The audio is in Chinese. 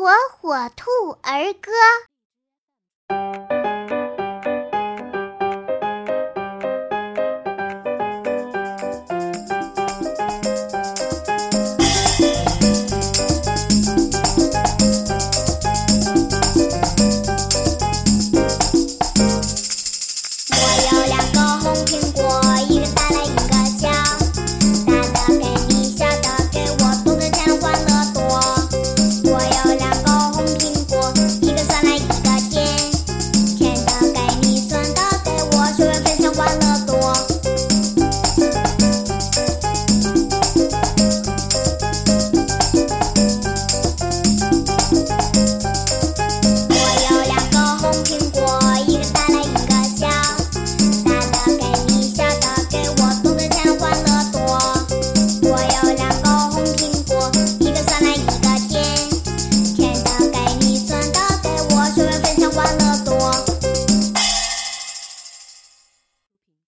火火兔儿歌。